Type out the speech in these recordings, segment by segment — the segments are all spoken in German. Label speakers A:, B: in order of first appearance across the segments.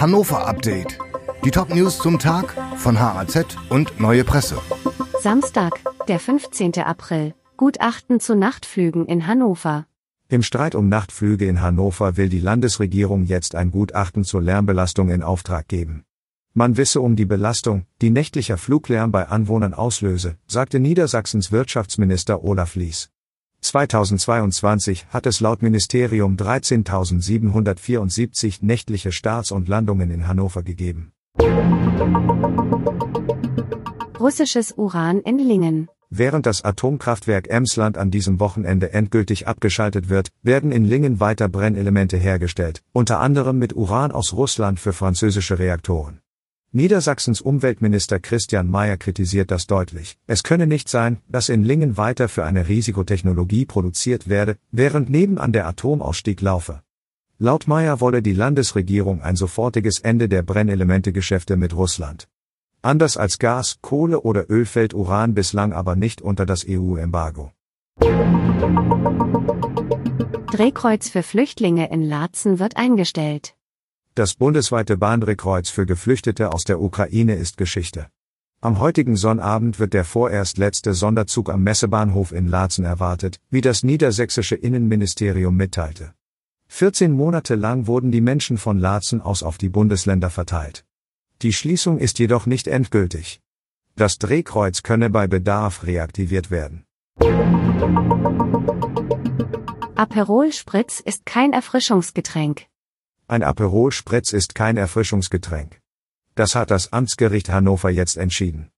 A: Hannover Update. Die Top-News zum Tag von HAZ und Neue Presse.
B: Samstag, der 15. April. Gutachten zu Nachtflügen in Hannover.
C: Im Streit um Nachtflüge in Hannover will die Landesregierung jetzt ein Gutachten zur Lärmbelastung in Auftrag geben. Man wisse um die Belastung, die nächtlicher Fluglärm bei Anwohnern auslöse, sagte Niedersachsens Wirtschaftsminister Olaf Lies. 2022 hat es laut Ministerium 13.774 nächtliche Starts und Landungen in Hannover gegeben.
B: Russisches Uran in Lingen.
C: Während das Atomkraftwerk Emsland an diesem Wochenende endgültig abgeschaltet wird, werden in Lingen weiter Brennelemente hergestellt, unter anderem mit Uran aus Russland für französische Reaktoren. Niedersachsens Umweltminister Christian Mayer kritisiert das deutlich. Es könne nicht sein, dass in Lingen weiter für eine Risikotechnologie produziert werde, während nebenan der Atomausstieg laufe. Laut Mayer wolle die Landesregierung ein sofortiges Ende der Brennelementegeschäfte mit Russland. Anders als Gas, Kohle oder Öl fällt Uran bislang aber nicht unter das EU-Embargo.
B: Drehkreuz für Flüchtlinge in Laatzen wird eingestellt.
C: Das bundesweite Bahndrehkreuz für Geflüchtete aus der Ukraine ist Geschichte. Am heutigen Sonnabend wird der vorerst letzte Sonderzug am Messebahnhof in Laatzen erwartet, wie das niedersächsische Innenministerium mitteilte. 14 Monate lang wurden die Menschen von Laatzen aus auf die Bundesländer verteilt. Die Schließung ist jedoch nicht endgültig. Das Drehkreuz könne bei Bedarf reaktiviert werden.
B: Aperol Spritz ist kein Erfrischungsgetränk.
C: Ein Aperol Spritz ist kein Erfrischungsgetränk. Das hat das Amtsgericht Hannover jetzt entschieden.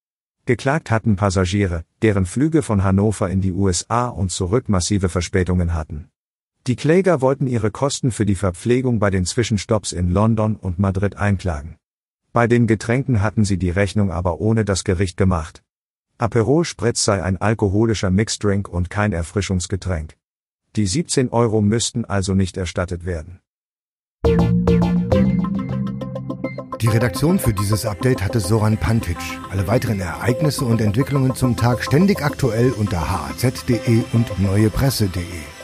C: Geklagt hatten Passagiere, deren Flüge von Hannover in die USA und zurück massive Verspätungen hatten. Die Kläger wollten ihre Kosten für die Verpflegung bei den Zwischenstopps in London und Madrid einklagen. Bei den Getränken hatten sie die Rechnung aber ohne das Gericht gemacht. Aperol Spritz sei ein alkoholischer Mixdrink und kein Erfrischungsgetränk. Die 17 Euro müssten also nicht erstattet werden.
A: Die Redaktion für dieses Update hatte Soran Pantic. Alle weiteren Ereignisse und Entwicklungen zum Tag ständig aktuell unter haz.de und neuepresse.de.